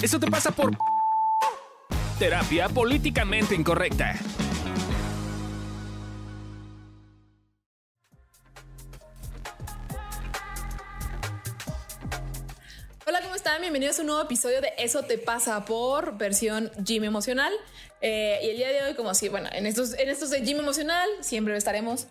Eso te pasa por terapia políticamente incorrecta. Hola, ¿cómo están? Bienvenidos a un nuevo episodio de Eso te pasa por versión Gym Emocional. Eh, y el día de hoy, como así, bueno, en estos, en estos de Gym Emocional siempre estaremos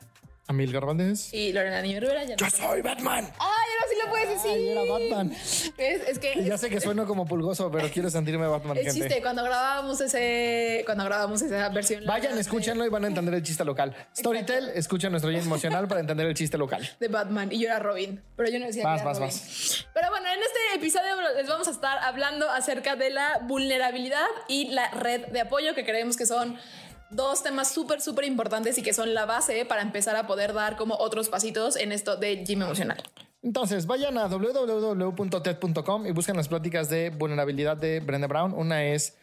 Amil Garbandez. y Lorena. Ya Yo no- soy Batman. ¡Ay, ahora sí lo puedes decir! Ay, era Batman. Es, es que Ya sé que sueno como pulgoso, pero quiero sentirme Batman, el gente. chiste, cuando grabábamos ese, cuando grabábamos esa versión. Vayan, de- escúchenlo y van a entender el chiste local. Storytel, escucha nuestro guía emocional para entender el chiste local. de Batman y yo era Robin, pero yo no decía Vas, que era vas, Robin. Pero bueno, en este episodio les vamos a estar hablando acerca de la vulnerabilidad y la red de apoyo que creemos que son dos temas súper, súper importantes y que son la base para empezar a poder dar como otros pasitos en esto de gym emocional. Entonces, vayan a www.ted.com y busquen las pláticas de vulnerabilidad de Brenda Brown. Una es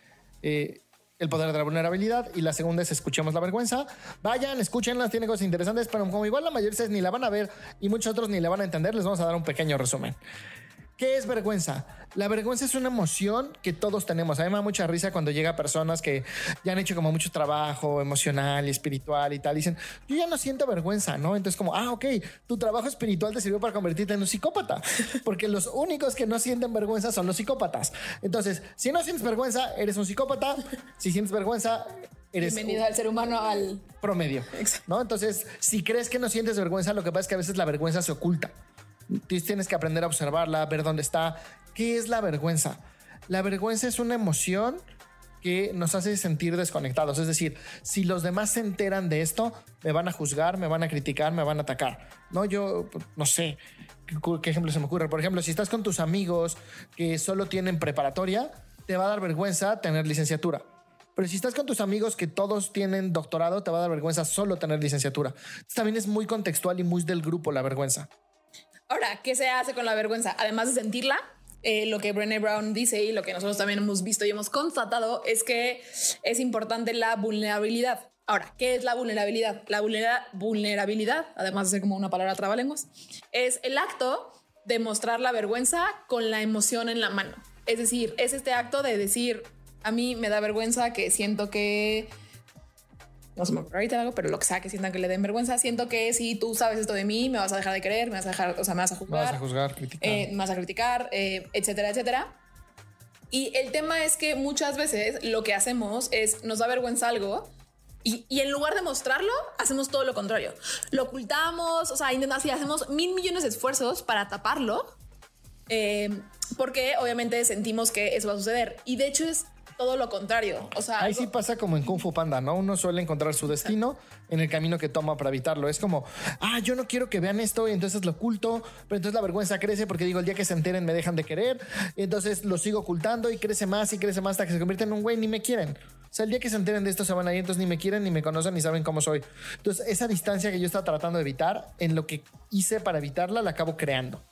eh, el poder de la vulnerabilidad y la segunda es escuchemos la vergüenza. Vayan, escúchenlas, tiene cosas interesantes, pero como igual la mayoría ni la van a ver y muchos otros ni la van a entender, les vamos a dar un pequeño resumen. ¿Qué es vergüenza? La vergüenza es una emoción que todos tenemos. A mí me da mucha risa cuando llega personas que ya han hecho como mucho trabajo emocional y espiritual y tal. Y dicen, yo ya no siento vergüenza, ¿no? Entonces como, ah, ok, tu trabajo espiritual te sirvió para convertirte en un psicópata. Porque los únicos que no sienten vergüenza son los psicópatas. Entonces, si no sientes vergüenza, eres un psicópata. Si sientes vergüenza, eres Bienvenido al ser humano al... promedio. Exacto. ¿no? Entonces, si crees que no sientes vergüenza, lo que pasa es que a veces la vergüenza se oculta. Tienes que aprender a observarla, ver dónde está. ¿Qué es la vergüenza? La vergüenza es una emoción que nos hace sentir desconectados. Es decir, si los demás se enteran de esto, me van a juzgar, me van a criticar, me van a atacar. No, yo no sé qué, qué ejemplo se me ocurre. Por ejemplo, si estás con tus amigos que solo tienen preparatoria, te va a dar vergüenza tener licenciatura. Pero si estás con tus amigos que todos tienen doctorado, te va a dar vergüenza solo tener licenciatura. Entonces, también es muy contextual y muy del grupo la vergüenza. Ahora, ¿qué se hace con la vergüenza? Además de sentirla, eh, lo que Brené Brown dice y lo que nosotros también hemos visto y hemos constatado es que es importante la vulnerabilidad. Ahora, ¿qué es la vulnerabilidad? La vulnera- vulnerabilidad, además de ser como una palabra trabalenguas, es el acto de mostrar la vergüenza con la emoción en la mano. Es decir, es este acto de decir, a mí me da vergüenza que siento que no se me ahorita algo, pero lo que sea que sientan que le den vergüenza, siento que si tú sabes esto de mí, me vas a dejar de querer, me vas a dejar, o sea, me vas a Me juzgar, vas a juzgar, criticar. eh, me vas a criticar, eh, etcétera, etcétera. Y el tema es que muchas veces lo que hacemos es nos da vergüenza algo y, y en lugar de mostrarlo, hacemos todo lo contrario. Lo ocultamos, o sea, intentamos así, hacemos mil millones de esfuerzos para taparlo, eh, porque obviamente sentimos que eso va a suceder. Y de hecho es todo lo contrario. O sea, Ahí algo- sí pasa como en Kung Fu Panda, ¿no? Uno suele encontrar su destino en el camino que toma para evitarlo. Es como, ah, yo no quiero que vean esto y entonces lo oculto, pero entonces la vergüenza crece porque digo, el día que se enteren me dejan de querer, y entonces lo sigo ocultando y crece más y crece más hasta que se convierte en un güey, ni me quieren. O sea, el día que se enteren de esto se van a ir, entonces ni me quieren, ni me conocen, ni saben cómo soy. Entonces, esa distancia que yo estaba tratando de evitar, en lo que hice para evitarla, la acabo creando.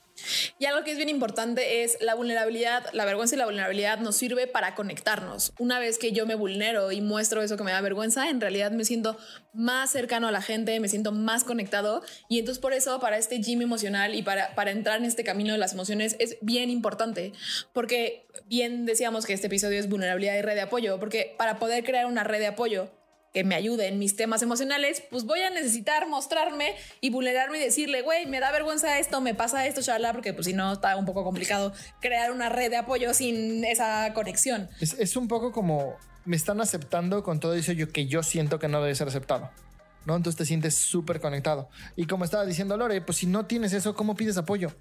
Y algo que es bien importante es la vulnerabilidad, la vergüenza y la vulnerabilidad nos sirve para conectarnos. Una vez que yo me vulnero y muestro eso que me da vergüenza, en realidad me siento más cercano a la gente, me siento más conectado. Y entonces por eso, para este gym emocional y para, para entrar en este camino de las emociones es bien importante. Porque bien decíamos que este episodio es vulnerabilidad y red de apoyo, porque para poder crear una red de apoyo que me ayude en mis temas emocionales, pues voy a necesitar mostrarme y vulnerarme y decirle, güey, me da vergüenza esto, me pasa esto, charla, porque pues si no está un poco complicado crear una red de apoyo sin esa conexión. Es, es un poco como me están aceptando con todo eso yo que yo siento que no debe ser aceptado. ¿no? Entonces te sientes súper conectado. Y como estaba diciendo Lore, pues si no tienes eso, ¿cómo pides apoyo?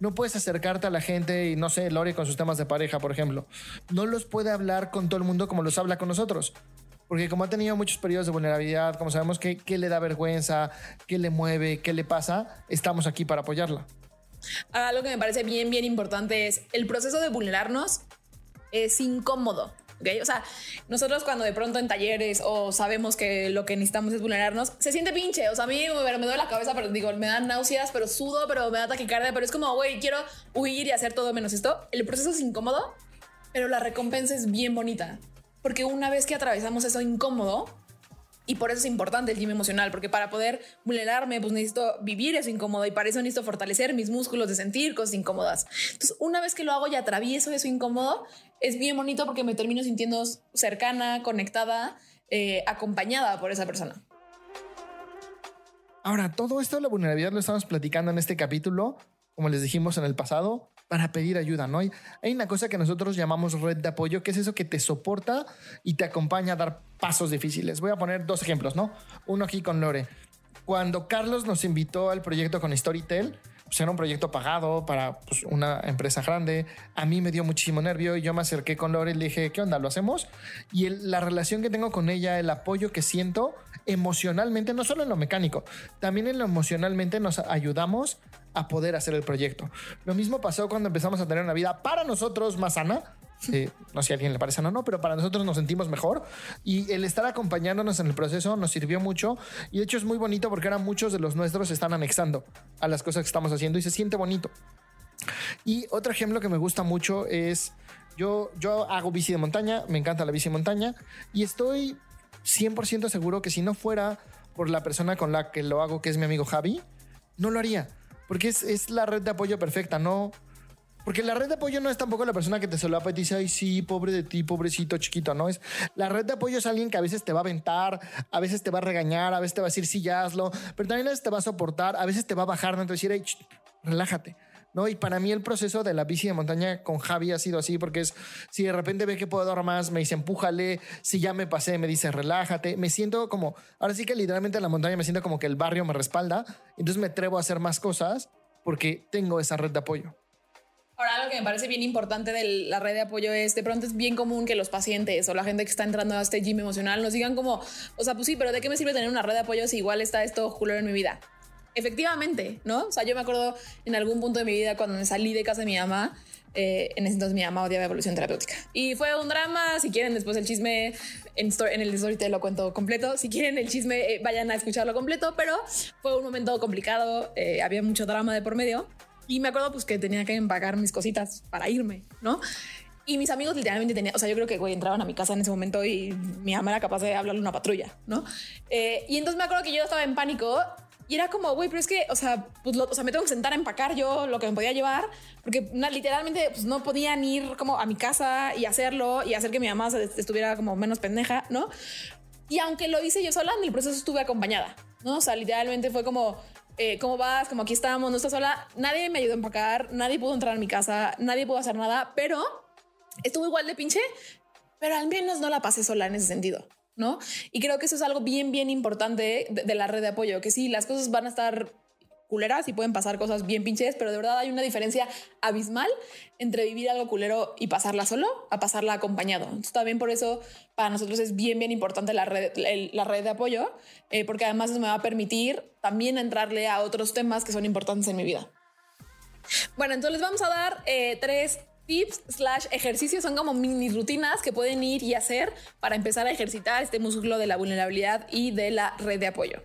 No puedes acercarte a la gente y no sé, Lore con sus temas de pareja, por ejemplo. No los puede hablar con todo el mundo como los habla con nosotros. Porque como ha tenido muchos periodos de vulnerabilidad, como sabemos que, que le da vergüenza, qué le mueve, qué le pasa, estamos aquí para apoyarla. Ahora, algo que me parece bien, bien importante es el proceso de vulnerarnos es incómodo. ¿ok? O sea, nosotros cuando de pronto en talleres o sabemos que lo que necesitamos es vulnerarnos, se siente pinche. O sea, a mí me, me duele la cabeza, pero digo, me dan náuseas, pero sudo, pero me da taquicardia, pero es como, güey, quiero huir y hacer todo menos esto. El proceso es incómodo, pero la recompensa es bien bonita. Porque una vez que atravesamos eso incómodo, Y por eso es importante el gym emocional, porque para poder vulnerarme, pues necesito vivir eso incómodo y para eso necesito fortalecer mis músculos de sentir cosas incómodas. Entonces, una vez que lo hago y atravieso eso incómodo, es bien bonito porque me termino sintiendo cercana, conectada, eh, acompañada por esa persona. Ahora, todo esto de la vulnerabilidad lo estamos platicando en este capítulo, como les dijimos en el pasado, para pedir ayuda, ¿no? Hay, una cosa que nosotros llamamos red de apoyo, que es eso que te soporta y te acompaña a dar pasos difíciles. Voy a poner dos ejemplos, ¿no? Uno aquí con Lore. Cuando Carlos nos invitó al proyecto con Storytel, pues era un proyecto pagado para pues, una empresa grande. A mí me dio muchísimo nervio y yo me acerqué con Lore y le dije, ¿qué onda? ¿Lo hacemos? Y la relación que tengo con ella, el apoyo que siento emocionalmente, no solo en lo mecánico, también en lo emocionalmente nos ayudamos a poder hacer el proyecto. Lo mismo pasó cuando empezamos a tener una vida para nosotros más sana eh, no sé si a alguien le parece o no, pero para nosotros nos sentimos mejor y el estar acompañándonos en el proceso nos sirvió mucho y de hecho es muy bonito porque ahora muchos de los nuestros se están anexando a las cosas que estamos haciendo y se siente bonito. Y otro ejemplo que me gusta mucho es yo, yo hago bici de montaña, me encanta la bici de montaña y estoy 100% seguro que si no fuera por la persona con la que lo hago, que es mi amigo Javi, no lo haría. Porque es, es la red de apoyo perfecta, no, porque la red de apoyo no es tampoco la persona que te solapa y te ay, sí, pobre de ti, pobrecito, chiquito, ¿no? Es la red de apoyo es alguien que a veces te va a aventar, a veces te va a regañar, a veces te va a decir, sí, ya hazlo, pero también a veces te va a soportar, a veces te va a bajar, ¿no? Entonces decir, relájate. ¿No? Y para mí el proceso de la bici de montaña con Javi ha sido así, porque es, si de repente ve que puedo dar más, me dice, empújale, si ya me pasé, me dice, relájate, me siento como, ahora sí que literalmente en la montaña me siento como que el barrio me respalda, entonces me atrevo a hacer más cosas porque tengo esa red de apoyo. Ahora, algo que me parece bien importante de la red de apoyo es, de pronto es bien común que los pacientes o la gente que está entrando a este gym emocional nos digan como, o sea, pues sí, pero ¿de qué me sirve tener una red de apoyo si igual está esto culero en mi vida? Efectivamente, ¿no? O sea, yo me acuerdo en algún punto de mi vida cuando me salí de casa de mi mamá, eh, en ese entonces mi mamá odiaba evolución terapéutica. Y fue un drama, si quieren después el chisme, en, en el story te lo cuento completo, si quieren el chisme eh, vayan a escucharlo completo, pero fue un momento complicado, eh, había mucho drama de por medio. Y me acuerdo pues que tenía que empacar mis cositas para irme, ¿no? Y mis amigos literalmente tenían, o sea, yo creo que, güey, entraban a mi casa en ese momento y mi mamá era capaz de hablarle a una patrulla, ¿no? Eh, y entonces me acuerdo que yo estaba en pánico y era como, güey, pero es que, o sea, pues o sea, me tengo que sentar a empacar yo lo que me podía llevar, porque literalmente pues, no podían ir como a mi casa y hacerlo y hacer que mi mamá estuviera como menos pendeja, ¿no? Y aunque lo hice yo sola, en el proceso estuve acompañada, ¿no? O sea, literalmente fue como, eh, ¿cómo vas? Como aquí estamos, no estás sola. Nadie me ayudó a empacar, nadie pudo entrar a mi casa, nadie pudo hacer nada, pero estuvo igual de pinche, pero al menos no la pasé sola en ese sentido. ¿No? Y creo que eso es algo bien, bien importante de, la red de apoyo, que sí, las cosas van a estar culeras y pueden pasar cosas bien pinches, pero de verdad hay una diferencia abismal entre vivir algo culero y pasarla solo a pasarla acompañado. Entonces, también por eso para nosotros es bien, bien importante la red, la red de apoyo, eh, porque además eso me va a permitir también entrarle a otros temas que son importantes en mi vida. Bueno, entonces les vamos a dar eh, tres tips slash ejercicios, son como mini rutinas que pueden ir y hacer para empezar a ejercitar este músculo de la vulnerabilidad y de la red de apoyo.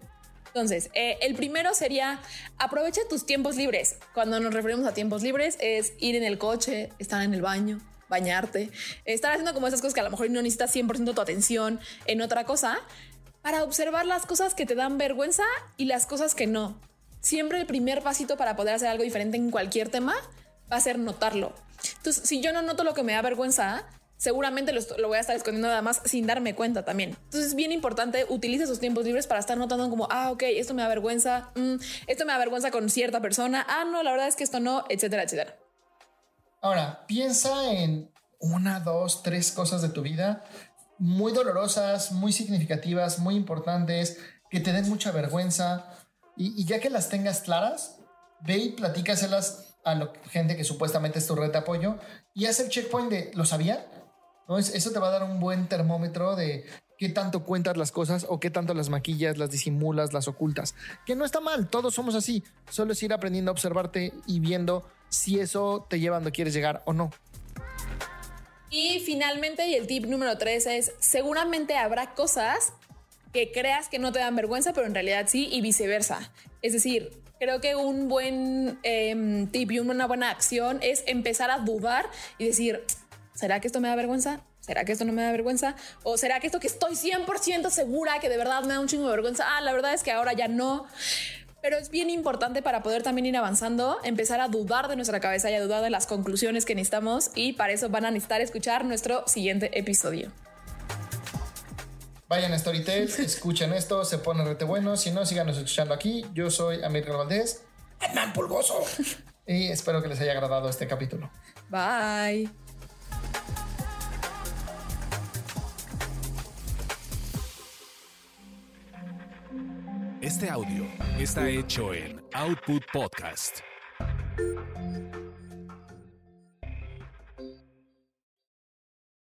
Entonces, eh, el primero sería aprovecha tus tiempos libres. Cuando nos referimos a tiempos libres es ir en el coche, estar en el baño, bañarte, estar haciendo como esas cosas que a lo mejor no necesitas 100% tu atención en otra cosa para observar las cosas que te dan vergüenza y las cosas que no. Siempre el primer pasito para poder hacer algo diferente en cualquier tema va a ser notarlo. Entonces, si yo no noto lo que me da vergüenza, seguramente lo, voy a estar escondiendo nada más sin darme cuenta también. Entonces es bien importante, utilice esos tiempos libres para estar notando como, ah, ok, esto me da vergüenza, mm, esto me da vergüenza con cierta persona, ah, no, la verdad es que esto no, etcétera, etcétera. Ahora, piensa en una, dos, tres cosas de tu vida muy dolorosas, muy significativas, muy importantes, que te den mucha vergüenza y, y ya que las tengas claras, ve y platícaselas a la gente que supuestamente es tu red de apoyo y haz el checkpoint de, ¿lo sabía? ¿no? Eso te va a dar un buen termómetro de qué tanto cuentas las cosas o qué tanto las maquillas, las disimulas, las ocultas. Que no está mal, todos somos así. Solo es ir aprendiendo a observarte y viendo si eso te lleva donde quieres llegar o no. Y finalmente, y el tip número tres es, seguramente habrá cosas que creas que no te dan vergüenza, pero en realidad sí, y viceversa. Es decir, creo que un buen em, tip y una buena acción es empezar a dudar y decir, ¿será que esto me da vergüenza? ¿Será que esto no me da vergüenza? ¿O será que esto que estoy 100% segura que de verdad me da un chingo de vergüenza? Ah, la verdad es que ahora ya no. Pero es bien importante para poder también ir avanzando, empezar a dudar de nuestra cabeza y a dudar de las conclusiones que necesitamos y para eso van a necesitar escuchar nuestro siguiente episodio. Vayan a Storytel, escuchen esto, se pone rete bueno. Si no, síganos escuchando aquí. Yo soy Amir Valdés, Hernán Pulgoso. Y espero que les haya agradado este capítulo. Bye. Este audio está hecho en Output Podcast.